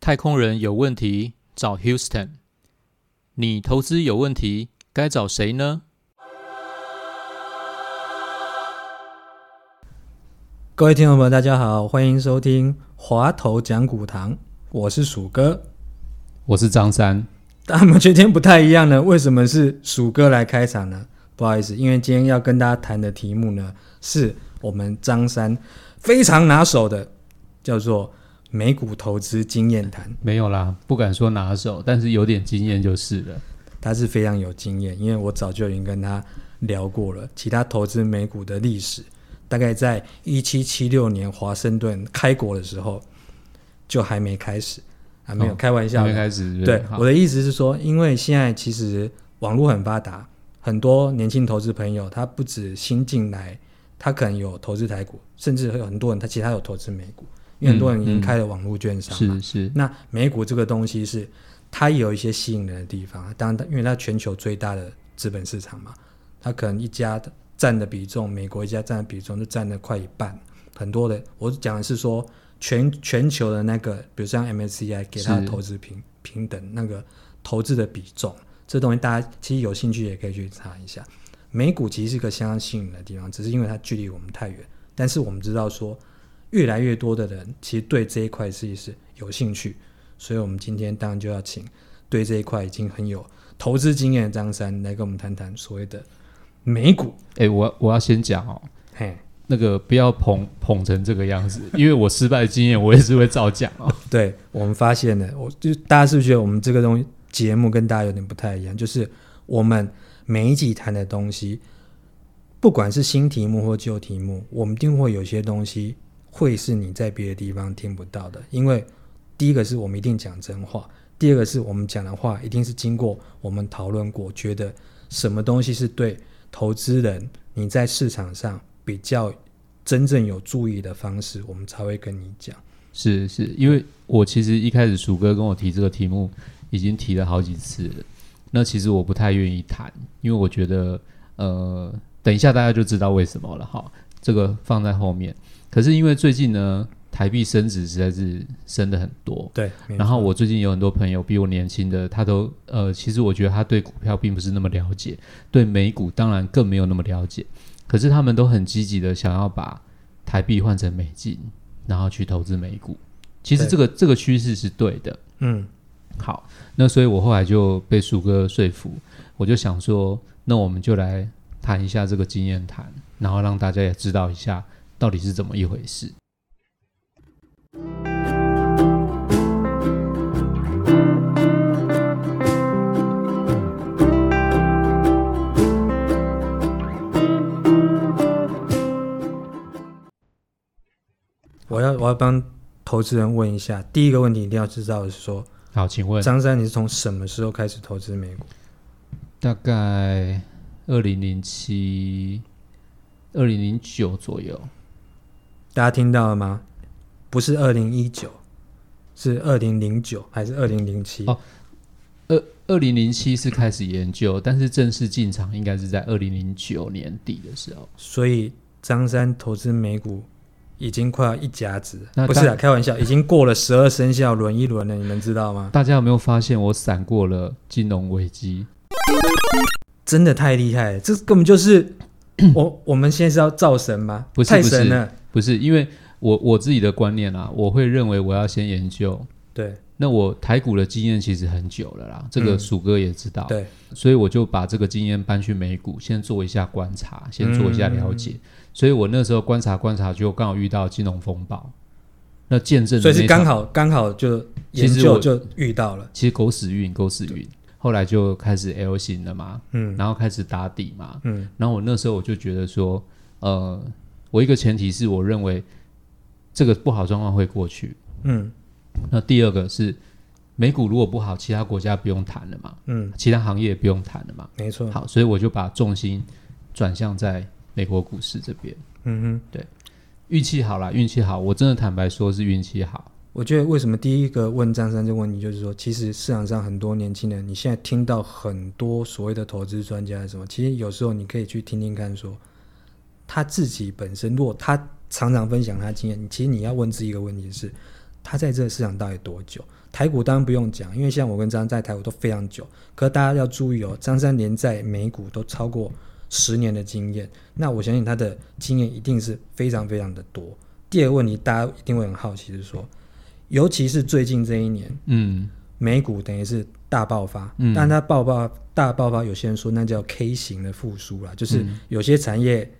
太空人有问题找 Houston，你投资有问题该找谁呢？各位听众朋友，大家好，欢迎收听华头讲股堂，我是鼠哥。我是张三，但我们今天不太一样呢，为什么是鼠哥来开场呢？不好意思，因为今天要跟大家谈的题目呢，是我们张三非常拿手的，叫做美股投资经验谈。没有啦，不敢说拿手，但是有点经验就是了。他是非常有经验，因为我早就已经跟他聊过了，其他投资美股的历史，大概在一七七六年华盛顿开国的时候就还没开始啊，没有、哦开玩笑没开始对，我的意思是说，因为现在其实网络很发达，很多年轻投资朋友他不止新进来，他可能有投资台股，甚至会有很多人他其实他有投资美股，因为很多人已经开了网络券商嘛。是是，那美股这个东西是它有一些吸引人的地方，当然它因为它全球最大的资本市场嘛，它可能一家的占的比重，美国一家占的比重就占了快一半，很多的我讲的是说全全球的那个，比如像 MSCI 给它的投资平平等那个投资的比重，这东西大家其实有兴趣也可以去查一下。美股其实是个相当吸引的地方，只是因为它距离我们太远，但是我们知道说，越来越多的人其实对这一块是是有兴趣，所以我们今天当然就要请对这一块已经很有投资经验的张三来跟我们谈谈所谓的美股。哎、我我要先讲哦，嘿，那个不要捧捧成这个样子，因为我失败的经验我也是会照讲哦。对我们发现了，我就大家是不是觉得我们这个东西节目跟大家有点不太一样？就是我们每一集谈的东西，不管是新题目或旧题目，我们一定会有些东西会是你在别的地方听不到的。因为第一个是我们一定讲真话，第二个是我们讲的话一定是经过我们讨论过，觉得什么东西是对投资人你在市场上比较真正有注意的方式，我们才会跟你讲。是是，因为我其实一开始鼠哥跟我提这个题目，已经提了好几次了。那其实我不太愿意谈，因为我觉得，呃，等一下大家就知道为什么了哈。这个放在后面。可是因为最近呢，台币升值实在是升的很多，对，然后我最近有很多朋友比我年轻的，他都呃，其实我觉得他对股票并不是那么了解，对美股当然更没有那么了解。可是他们都很积极的想要把台币换成美金，然后去投资美股。其实这个这个趋势是对的。嗯。好，那所以我后来就被鼠哥说服，我就想说，那我们就来谈一下这个经验谈，然后让大家也知道一下到底是怎么一回事。我要我要帮投资人问一下，第一个问题一定要知道的是说，好，请问张三你是从什么时候开始投资美股？大概二零零七、二零零九左右。大家听到了吗？不是二零一九，是二零零九还是二零零七？哦二二零零七是开始研究，但是正式进场应该是在二零零九年底的时候。所以张三投资美股已经快要一甲子，那不是啊，开玩笑，已经过了十二生肖轮一轮了，你们知道吗？大家有没有发现我闪过了金融危机？真的太厉害了，这根本就是 我我们现在是要造神吗？不是不是太神了，不是，因为我我自己的观念啊，我会认为我要先研究。对那我台股的经验其实很久了啦，这个嗯。鼠哥也知道，对，所以我就把这个经验搬去美股，先做一下观察，先做一下了解。嗯。所以我那时候观察观察，就刚好遇到金融风暴，那见证所以是刚好刚好就研究就遇到了，其实狗屎运，狗屎运。后来就开始 L 型了嘛，嗯。然后开始打底嘛，嗯。然后我那时候我就觉得说，呃，我一个前提是我认为这个不好状况会过去，嗯那第二个是美股如果不好，其他国家不用谈了嘛，嗯，其他行业也不用谈了嘛。没错，好，所以我就把重心转向在美国股市这边。嗯哼，对运气好啦，运气好，我真的坦白说是运气好。我觉得为什么第一个问张三这个问题，就是说，其实市场上很多年轻人，你现在听到很多所谓的投资专家什么，其实有时候你可以去听听看说他自己本身，如果他常常分享他经验，其实你要问自己一个问题是，他在这个市场到底多久？台股当然不用讲，因为像我跟张在台股都非常久，可大家要注意哦，张三连在美股都超过十年的经验，那我相信他的经验一定是非常非常的多。第二个问题，大家一定会很好奇是说，尤其是最近这一年，嗯。美股等于是大爆发，嗯。但它爆发大爆发，有些人说那叫 K 型的复苏啦，就是嗯。有些产业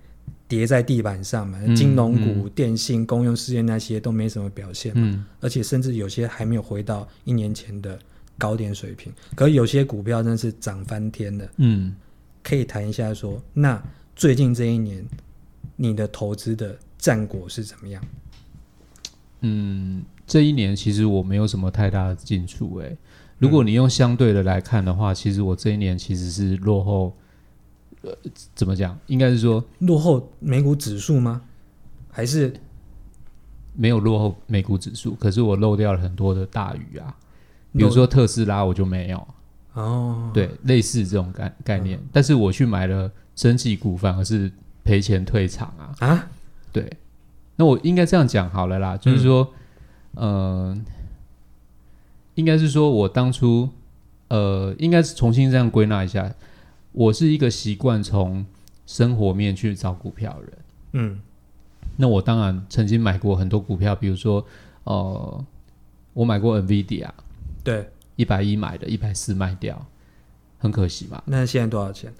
跌在地板上嘛，嗯金融股、电信、公用事业那些都没什么表现嘛，嗯。而且甚至有些还没有回到一年前的高点水平，可有些股票真的是涨翻天了，嗯，可以谈一下说，那最近这一年你的投资的战果是怎么样？嗯，这一年其实我没有什么太大的进出诶、如果你用相对的来看的话，其实我这一年其实是落后，呃，怎么讲？应该是说落后美股指数吗？还是？没有落后美股指数，可是我漏掉了很多的大鱼啊，比如说特斯拉我就没有，哦，对，类似这种概概念。但是我去买了生技股，反而是赔钱退场啊。啊，对，那我应该这样讲好了啦，就是说，呃，应该是说我当初，呃，应该是重新这样归纳一下，我是一个习惯从生活面去找股票的人。嗯那我当然曾经买过很多股票，比如说，呃，我买过 NVIDIA，对，一百一买的，一百四卖掉，很可惜嘛。那现在多少钱？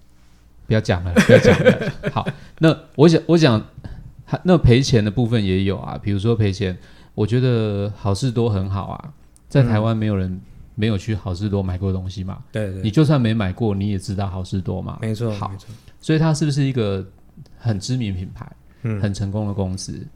不要讲了，不要讲了。好，那我想，我想，还那赔钱的部分也有啊，比如说赔钱，我觉得好事多很好啊，在台湾没有人没有去好事多买过东西嘛，对对，你就算没买过，你也知道好事多嘛，没错，好。所以它是不是一个很知名品牌、嗯，很成功的公司？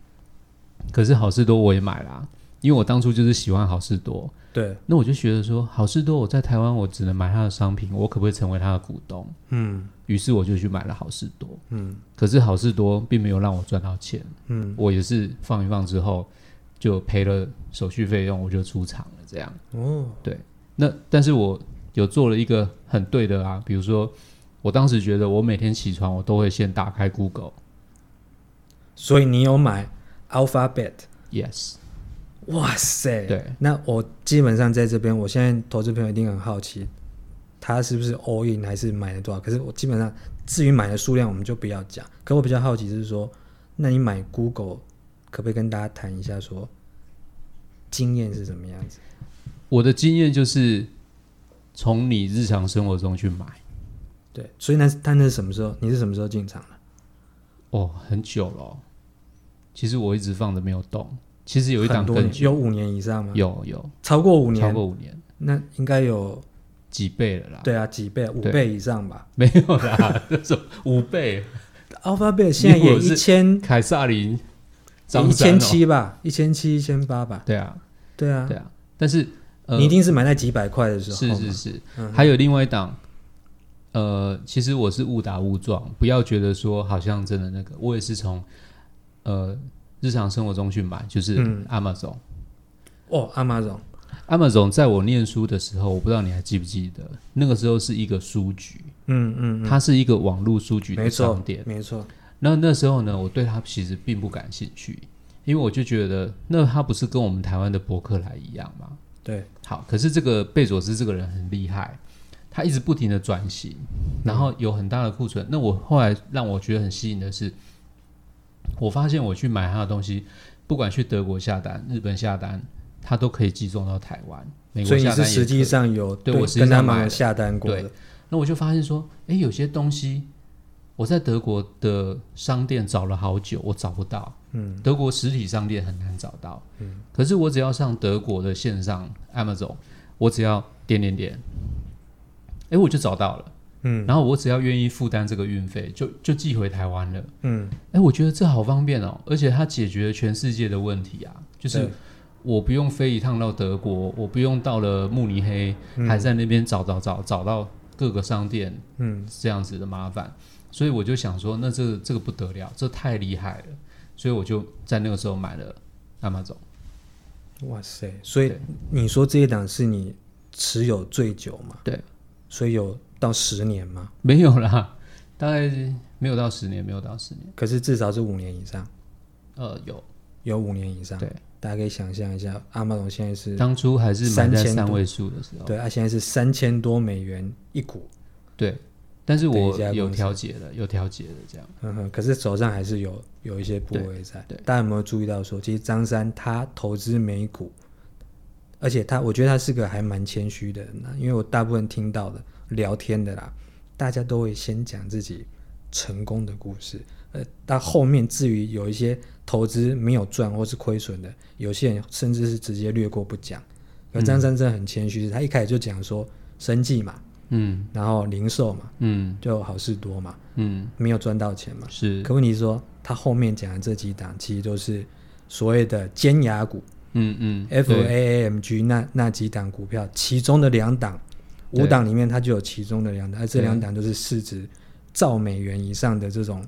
可是好事多我也买啦、因为我当初就是喜欢好事多，对，那我就觉得说，好事多我在台湾我只能买它的商品，我可不可以成为它的股东？嗯。于是我就去买了好事多。嗯。可是好事多并没有让我赚到钱，嗯，我也是放一放之后就赔了手续费用，我就出场了。这样，哦，那但是我有做了一个很对的啊，比如说我当时觉得我每天起床我都会先打开 Google，Yes，所以你有买 Alphabet？Yes 哇塞，对，那我基本上在这边，我现在投资朋友一定很好奇，他是不是 all in 还是买了多少？可是我基本上至于买的数量，我们就不要讲。可我比较好奇是说，那你买 Google 可不可以跟大家谈一下说经验是什么样子？我的经验就是从你日常生活中去买，对，所以那他那是什么时候？你是什么时候进场的？哦，很久了哦、其实我一直放着没有动，其实有一档有五年以上吗？有有超过五年，超过五年，那应该有几倍了啦？对啊几倍，五倍以上吧。没有啦，这种五倍。Alphabet 现在也如果是一千凯撒林、一千七吧，一千七一千八吧。对啊，对啊，对啊。但是呃，你一定是买在几百块的时候。是是是，嗯还有另外一档，呃，其实我是误打误撞，不要觉得说好像真的那个，我也是从呃日常生活中去买，就是嗯 Amazon。哦，Amazon，Amazon 在我念书的时候，我不知道你还记不记得，那个时候是一个书局，嗯嗯，嗯它是一个网络书局的没错商店。没错，那那时候呢，我对它其实并不感兴趣，因为我就觉得那它不是跟我们台湾的博客来一样吗？对，好，可是这个贝佐斯这个人很厉害，他一直不停的转型，然后有很大的库存。那我后来让我觉得很吸引的是，我发现我去买他的东西，不管去德国下单、日本下单，他都可以寄送到台湾、美所以你是国下单也实际上有对我跟他买下单过的。对，那我就发现说，哎，有些东西我在德国的商店找了好久，我找不到。嗯，德国实体商店很难找到。嗯，可是我只要上德国的线上 Amazon，我只要点点点，哎，我就找到了。嗯。然后我只要愿意负担这个运费，就就寄回台湾了。嗯，哎，我觉得这好方便哦，而且它解决了全世界的问题啊，就是我不用飞一趟到德国，我不用到了慕尼黑，嗯。还在那边找找找找到各个商店嗯。这样子的麻烦，所以我就想说，那这个这个不得了，这太厉害了，所以我就在那个时候买了 Amazon。哇塞！所以你说这一档是你持有最久嘛？对，所以有到十年吗？没有啦，大概没有到十年，没有到十年。可是至少是五年以上，呃，有，有五年以上。对，大家可以想象一下，阿玛总现在是当初还是买在3000多三位数的时候，对，它现在是三千多美元一股，对，但是我有调节的，有调节的这样。嗯哼，可是手上还是有有一些部位在。对对大家有没有注意到说，其实张三他投资美股，而且他我觉得他是个还蛮谦虚的人啊，因为我大部分听到的聊天的啦，大家都会先讲自己成功的故事，呃，到后面至于有一些投资没有赚或是亏损的，有些人甚至是直接略过不讲。而张三真的很谦虚，他一开始就讲说生计嘛，嗯然后零售嘛，嗯就好事多嘛，嗯，没有赚到钱嘛。是，可问题是说，他后面讲的这几档其实都是所谓的尖牙股嗯嗯，F A A M G 那那几档股票，其中的两档，五档里面它就有其中的两档，而这两档都是市值兆美元以上的这种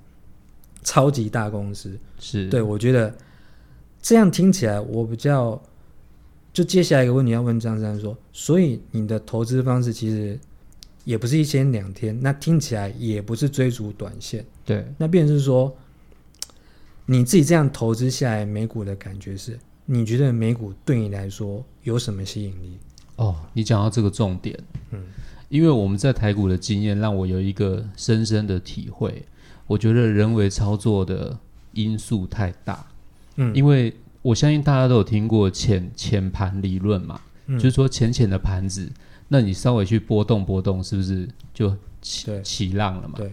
超级大公司。是，对我觉得这样听起来，我比较就接下来一个问题要问张三说，所以你的投资方式其实也不是一天两天，那听起来也不是追逐短线。对，那便是说，你自己这样投资下来，美股的感觉是，你觉得美股对你来说有什么吸引力？哦，你讲到这个重点，嗯，因为我们在台股的经验，让我有一个深深的体会。我觉得人为操作的因素太大，嗯，因为我相信大家都有听过浅浅盘理论嘛，嗯就是说浅浅的盘子，那你稍微去波动波动，是不是就起起浪了嘛？对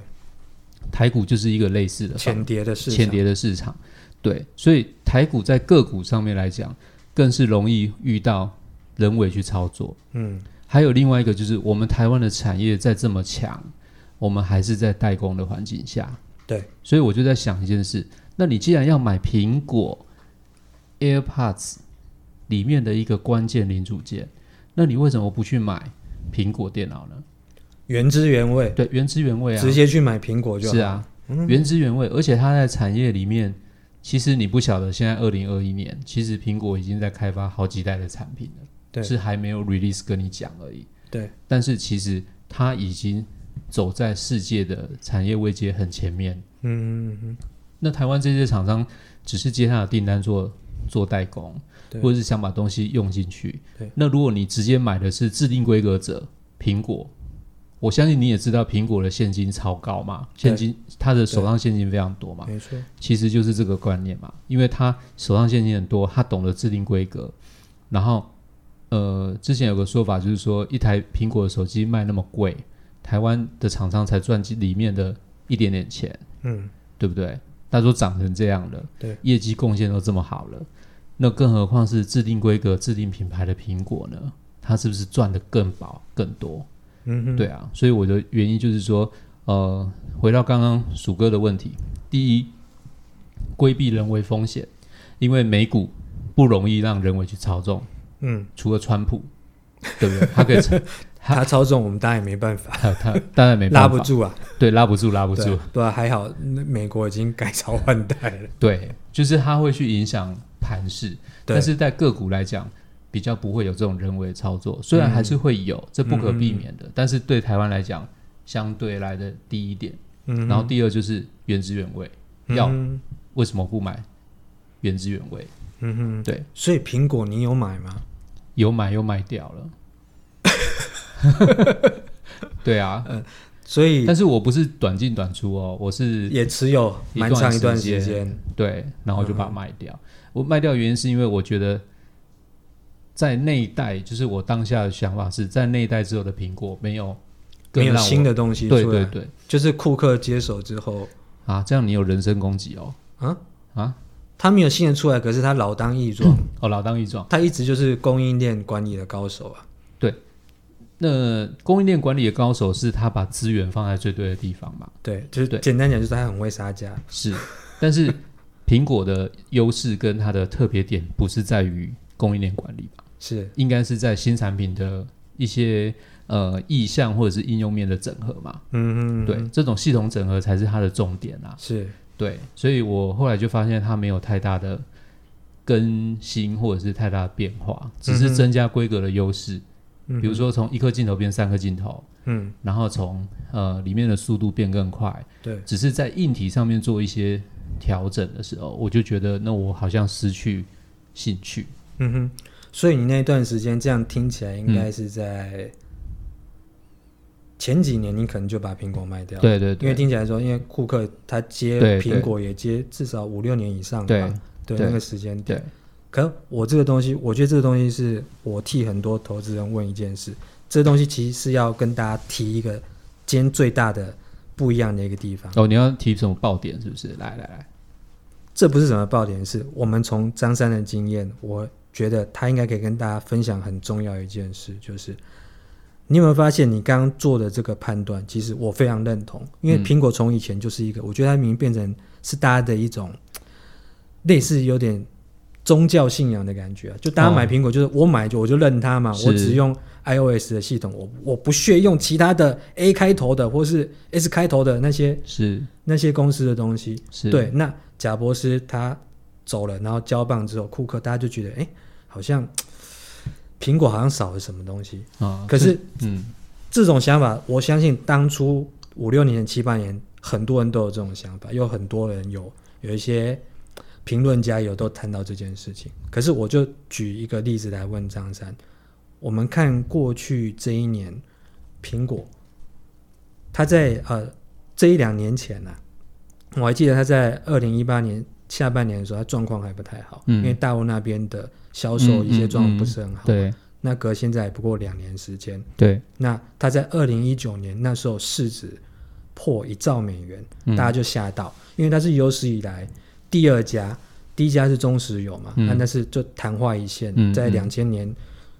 台股就是一个类似的方浅碟的市场，浅碟的市场，对，所以台股在个股上面来讲，更是容易遇到人为去操作。嗯还有另外一个就是，我们台湾的产业在这么强，我们还是在代工的环境下，对，所以我就在想一件事：那你既然要买苹果 AirPods 里面的一个关键零组件，那你为什么不去买苹果电脑呢？原汁原味，对，原汁原味啊，直接去买苹果就好。是啊，原汁原味，而且它在产业里面，其实你不晓得，现在二零二一年，其实苹果已经在开发好几代的产品了，对。是还没有 release 跟你讲而已。对，但是其实它已经走在世界的产业位阶很前面。嗯嗯嗯，那台湾这些厂商只是接他的订单做做代工，或者是想把东西用进去。对。那如果你直接买的是制定规格者苹果，我相信你也知道苹果的现金超高嘛，现金它的手上现金非常多嘛，没错，其实就是这个观念嘛，因为他手上现金很多，他懂得制定规格，然后呃，之前有个说法就是说，一台苹果的手机卖那么贵，台湾的厂商才赚里面的一点点钱，嗯，对不对？他说涨成这样了，对，业绩贡献都这么好了，那更何况是制定规格、制定品牌的苹果呢？它是不是赚的更薄、更多？嗯哼，对啊，所以我的原因就是说，呃，回到刚刚鼠哥的问题，第一，规避人为风险，因为美股不容易让人为去操纵，嗯，除了川普，对不对？他可以，他操纵我们当然也没办法，他他当然没办法，拉不，住啊，对，拉不住，拉不住，对啊，还好那美国已经改朝换代了，对，就是他会去影响盘势，但是在个股来讲。比较不会有这种人为操作，虽然还是会有，这不可避免的，但是对台湾来讲，相对来的低一点。嗯，然后第二就是原汁原味，要嗯为什么不买原汁原味？嗯哼，对，所以苹果你有买吗？有买又卖掉了。对啊，所以但是我不是短进短出哦，我是也持有蛮长一段时间，对，然后就把它卖掉。我卖掉原因是因为我觉得在那一代，就是我当下的想法是在那一代之后的苹果没有没有新的东西出来，对对对就是库克接手之后啊，这样你有人身攻击哦啊啊他没有新的出来，可是他老当益壮，哦，老当益壮。他一直就是供应链管理的高手啊。对那供应链管理的高手是他把资源放在最对的地方嘛？对，就是对简单讲，就是他很会杀价。是，但是苹果的优势跟它的特别点不是在于供应链管理吧？是，应该是在新产品的一些呃意向或者是应用面的整合嘛？嗯嗯，对，这种系统整合才是它的重点啊。是，对，所以我后来就发现它没有太大的更新或者是太大的变化，只是增加规格的优势。嗯比如说从一颗镜头变三颗镜头，嗯，然后从呃里面的速度变更快，对，只是在硬体上面做一些调整的时候，我就觉得那我好像失去兴趣。嗯哼，所以你那段时间这样听起来，应该是在前几年，你可能就把苹果卖掉，，对对对，因为听起来说，因为库克他接苹果也接至少五六年以上吧，对对。那个时间点。对。可我这个东西，我觉得这个东西是我替很多投资人问一件事，这东西其实是要跟大家提一个今天最大的不一样的一个地方。哦，你要提什么爆点是不是？来来来，这不是什么爆点，是我们从张三的经验，我觉得他应该可以跟大家分享很重要一件事，就是你有没有发现，你刚刚做的这个判断，其实我非常认同，因为嗯。苹果从以前就是一个，我觉得它明明变成是大家的一种类似有点宗教信仰的感觉啊，就大家哦买苹果就是我买就我就认它嘛，是。我只用 iOS 的系统，我我不屑用其他的 A 开头的或是 S 开头的那些是。那些公司的东西。是，对，那贾博士他走了，然后交棒之后，库克大家就觉得，哎，好像苹果好像少了什么东西。啊，可是嗯，这种想法，我相信当初五六年、七八年，很多人都有这种想法，有很多人有有一些评论家有都谈到这件事情。可是我就举一个例子来问张三，我们看过去这一年，苹果，他在呃这一两年前呢、我还记得他在二零一八年下半年的时候，它状况还不太好，嗯。因为大陆那边的销售一些状况不是很好。对。那隔现在也不过两年时间，对，那它在二零一九年那时候市值破一兆美元，嗯。大家就吓到，因为它是有史以来第二家，第一家是中石油嘛，嗯。那、那是就昙花一现，在两千年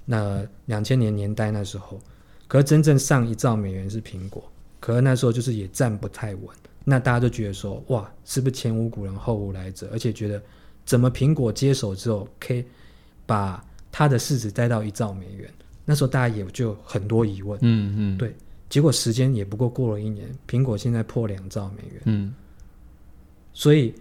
那两千年年代那时候，可是真正上一兆美元是苹果，可是那时候就是也站不太稳，那大家都觉得说，哇，是不是前无古人后无来者？而且觉得怎么苹果接手之后，可以把它的市值带到一兆美元？那时候大家也就很多疑问。嗯嗯，对结果时间也不过过了一年，苹果现在破两兆美元，嗯所以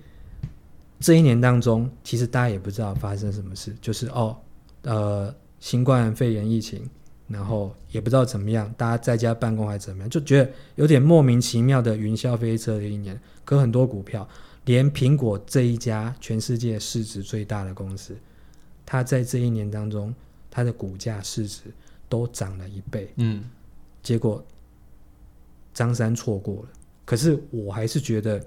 这一年当中，其实大家也不知道发生什么事，就是哦，呃，新冠肺炎疫情，然后也不知道怎么样，大家在家办公还是怎么样，就觉得有点莫名其妙的云霄飞车的一年。可很多股票，连苹果这一家全世界市值最大的公司，它在这一年当中，它的股价市值都涨了一倍。嗯结果张三错过了。可是我还是觉得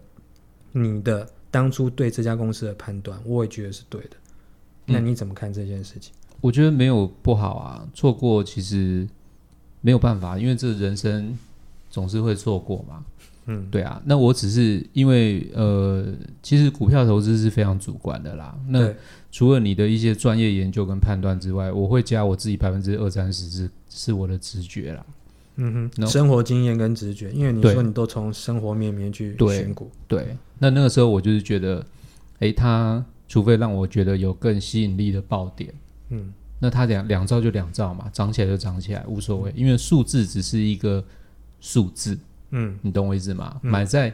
你的当初对这家公司的判断，我也觉得是对的。那你怎么看这件事情？我觉得没有不好啊，错过其实没有办法，因为这人生总是会错过嘛。嗯，对啊，那我只是因为呃，其实股票投资是非常主观的啦。那，除了你的一些专业研究跟判断之外，我会加我自己百分之二三十是是我的直觉啦。嗯哼生活经验跟直觉，因为你说你都从生活面里面去选股，对，那那个时候我就是觉得，诶，它除非让我觉得有更吸引力的爆点，嗯。那它两两兆就两兆嘛，涨起来就涨起来，无所谓，因为数字只是一个数字，嗯。你懂我意思吗？嗯。买在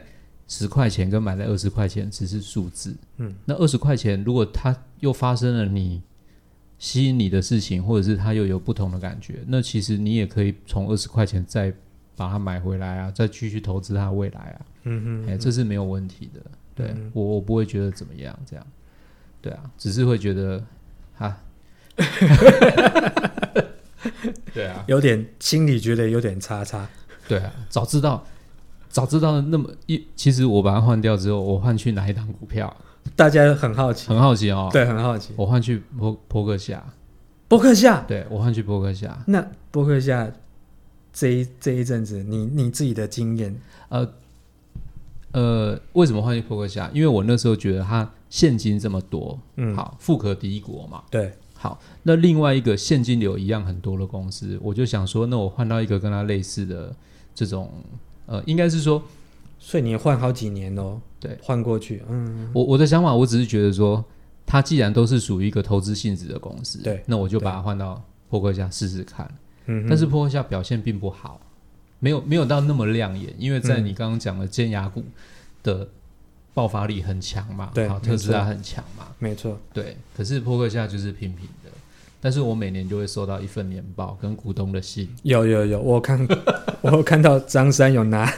十块钱跟买在二十块钱只是数字，嗯，那二十块钱如果它又发生了你吸引你的事情，或者是它又有不同的感觉，那其实你也可以从二十块钱再把它买回来啊，再继续投资它的未来啊，嗯哼，哎、这是没有问题的。对、嗯我，我不会觉得怎么样，这样，对啊，只是会觉得，哈，对啊，有点心里觉得有点差差，对啊，早知道，早知道那么一，其实我把它换掉之后，我换去哪一档股票？大家很好奇，很好奇哦。，对，很好奇。我换去波波克夏，波克夏，对我换去波克夏，那波克夏这一这一阵子，你你自己的经验，呃呃，为什么换去波克夏？因为我那时候觉得它现金这么多，嗯，，好，富可敌国嘛。对，好，那另外一个现金流一样很多的公司，我就想说，那我换到一个跟它类似的这种，呃，应该是说，所以你换好几年哦，对，换过去，嗯，我我的想法，我只是觉得说，它既然都是属于一个投资性质的公司，对那我就把它换到波克夏试试看。嗯，但是波克夏表现并不好，没有没有到那么亮眼，因为在嗯你刚刚讲的尖牙股的爆发力很强嘛，好，对没特斯拉很强嘛，没错，对。可是波克夏就是平平的，但是我每年就会收到一份年报跟股东的信，有有有，我有看 我有看到张三有拿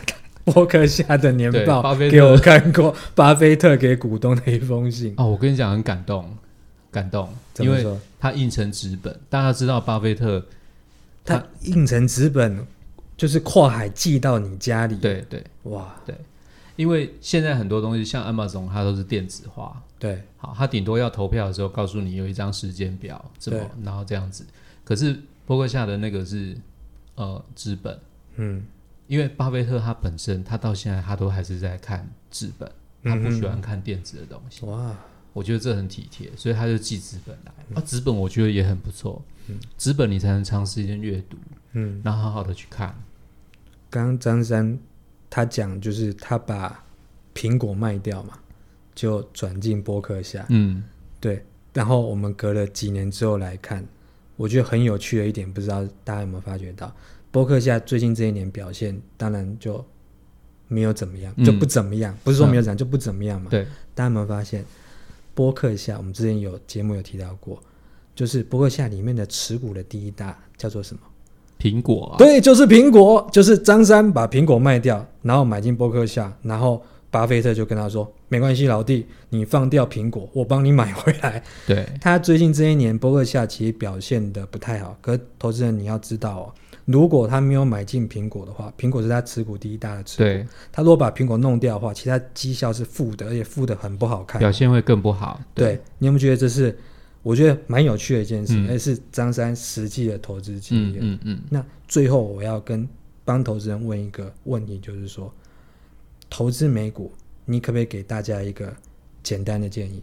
伯克夏的年对报给我看过，巴菲特给股东的一封信，哦，我跟你讲很感动，感动，因为？他印成纸本，大家知道巴菲特，他印成纸本，就是跨海寄到你家里，，对对，哇，因为现在很多东西像 Amazon 它都是电子化，对。好，他顶多要投票的时候告诉你有一张时间表，怎么，然后这样子。可是波克夏的那个是呃资本，嗯，因为巴菲特他本身他到现在他都还是在看资本，他不喜欢看电子的东西。哇，我觉得这很体贴，所以他就寄资本来。啊，纸本我觉得也很不错，纸本你才能长时间阅读，嗯，然后好好的去看。刚刚张三他讲就是他把苹果卖掉嘛，就转进波克夏，嗯，对，然后我们隔了几年之后来看，我觉得很有趣的一点，不知道大家有没有发觉到，波克夏最近这一年表现当然就没有怎么样，嗯。就不怎么样，不是说没有怎么样，就不怎么样嘛。对，大家有没有发现，波克夏我们之前有节目有提到过，就是波克夏里面的持股的第一大叫做什么？苹果啊，对，就是苹果，就是张三把苹果卖掉，然后买进波克夏，然后巴菲特就跟他说：“没关系，老弟，你放掉苹果，我帮你买回来。”对，他最近这一年波克夏其实表现的不太好，可是投资人你要知道哦，如果他没有买进苹果的话，苹果是他持股第一大的持股，对，他如果把苹果弄掉的话，其他绩效是负的，而且负的很不好看。表现会更不好。对，你有没有觉得这是我觉得蛮有趣的一件事，嗯而且是张三实际的投资经嗯验。嗯嗯，那最后我要跟帮投资人问一个问题，就是说，投资美股，你可不可以给大家一个简单的建议？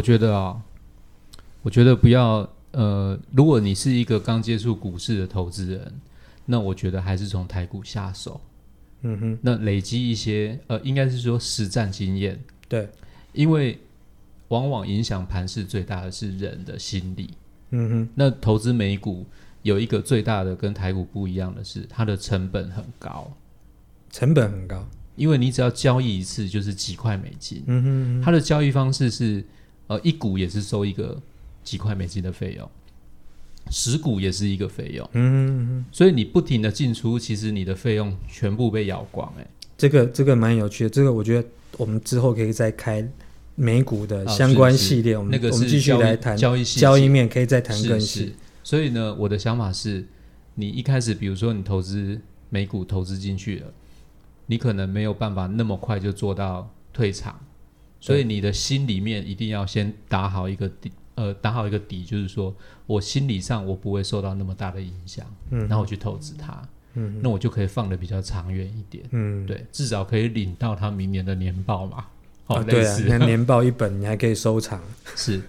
我觉得啊，我觉得不要呃，如果你是一个刚接触股市的投资人，那我觉得还是从台股下手，嗯哼，那累积一些呃，应该是说实战经验，对，因为往往影响盘势最大的是人的心理。嗯哼，那投资美股有一个最大的跟台股不一样的是，它的成本很高，成本很高。因为你只要交易一次就是几块美金，嗯哼，它的交易方式是呃一股也是收一个几块美金的费用，十股也是一个费用，嗯哼，所以你不停的进出，其实你的费用全部被咬光、欸，这个这个蛮有趣的，这个我觉得我们之后可以再开美股的啊相关系列，我们那个我们继续来谈交易交易面，可以再谈更细是。所以呢，我的想法是，你一开始比如说你投资美股投资进去了，你可能没有办法那么快就做到退场，所以你的心里面一定要先打好一个底，呃，打好一个底，就是说我心理上我不会受到那么大的影响，嗯然后我去投资它，嗯那我就可以放的比较长远一点，嗯，对，至少可以领到他明年的年报嘛。哦，啊，对啊，类似那年报一本你还可以收藏。是，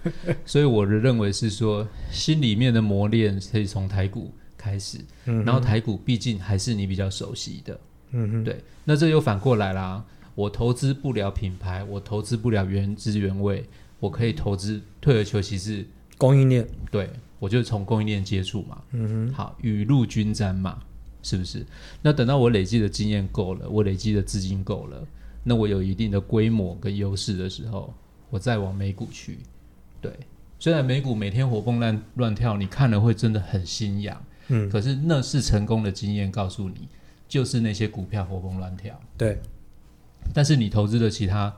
所以我的认为是说，心里面的磨练可以从台股开始，嗯，然后台股毕竟还是你比较熟悉的，嗯哼，对。那这又反过来啦，我投资不了品牌，我投资不了原汁原味，我可以投资退而求其次，供应链，对我就从供应链接触嘛，嗯哼，好，雨露均沾嘛，是不是？那等到我累积的经验够了，我累积的资金够了，那我有一定的规模跟优势的时候，我再往美股去。对，虽然美股每天活蹦乱乱跳，你看了会真的很心痒，嗯，可是那是成功的经验告诉你，就是那些股票活蹦乱跳。对，但是你投资的其他，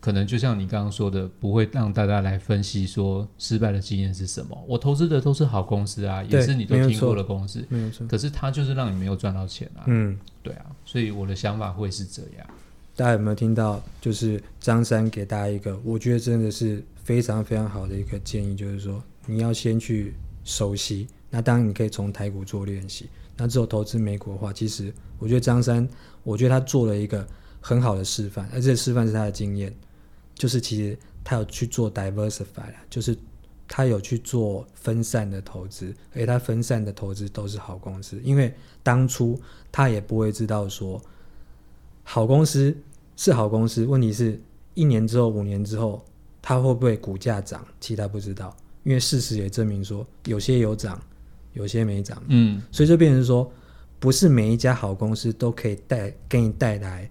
可能就像你刚刚说的，不会让大家来分析说失败的经验是什么。我投资的都是好公司啊，也是你都听过的公司，没有错。可是它就是让你没有赚到钱啊。嗯，对啊，所以我的想法会是这样。大家有没有听到？就是张三给大家一个，我觉得真的是非常非常好的一个建议，就是说你要先去熟悉。那当然你可以从台股做练习。那之后投资美股的话，其实我觉得张三，我觉得他做了一个很好的示范，而这示范是他的经验，就是其实他有去做 diversify 啦，就是他有去做分散的投资，而且他分散的投资都是好公司，因为当初他也不会知道说好公司是好公司，问题是一年之后、五年之后，它会不会股价涨？其他不知道，因为事实也证明说，有些有涨，有些没涨，嗯，所以就变成说，不是每一家好公司都可以带给你带来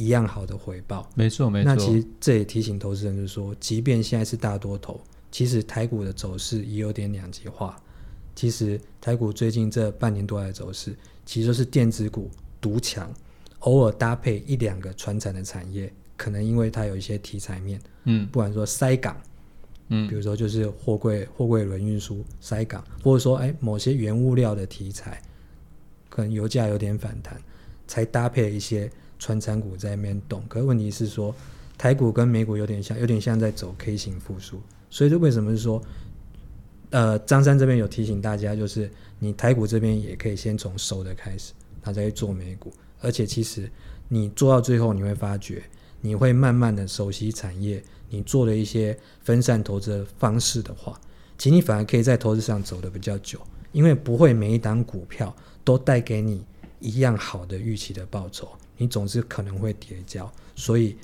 一样好的回报。没错没错。那其实这也提醒投资人，就是说，即便现在是大多头，其实台股的走势也有点两极化。其实台股最近这半年多来的走势，其实就是电子股独强，偶尔搭配一两个传产的产业，可能因为它有一些题材面，嗯不管说塞港，嗯比嗯如说就是货柜货柜轮运输塞港，或者说哎某些原物料的题材，可能油价有点反弹，才搭配一些传产股在那边动。可是问题是说，台股跟美股有点像，有点像在走 K 型复苏。所以这为什么是说，呃，张三这边有提醒大家，就是你台股这边也可以先从收的开始，然后再去做美股。而且其实你做到最后，你会发觉，你会慢慢的熟悉产业，你做了一些分散投资的方式的话，其实你反而可以在投资上走的比较久，因为不会每一档股票都带给你一样好的预期的报酬，你总是可能会跌跤，所以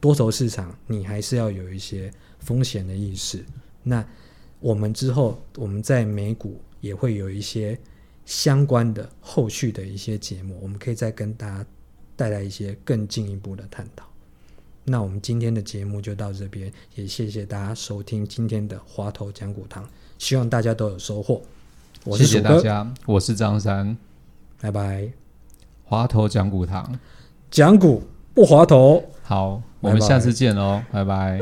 多头市场你还是要有一些风险的意识。那我们之后我们在美股也会有一些相关的后续的一些节目，我们可以再跟大家带来一些更进一步的探讨。那我们今天的节目就到这边，也谢谢大家收听今天的华头讲股堂，希望大家都有收获。我谢谢大家，我是张三，拜拜。华头讲股堂。讲股不滑头。好，我们下次见喽，拜拜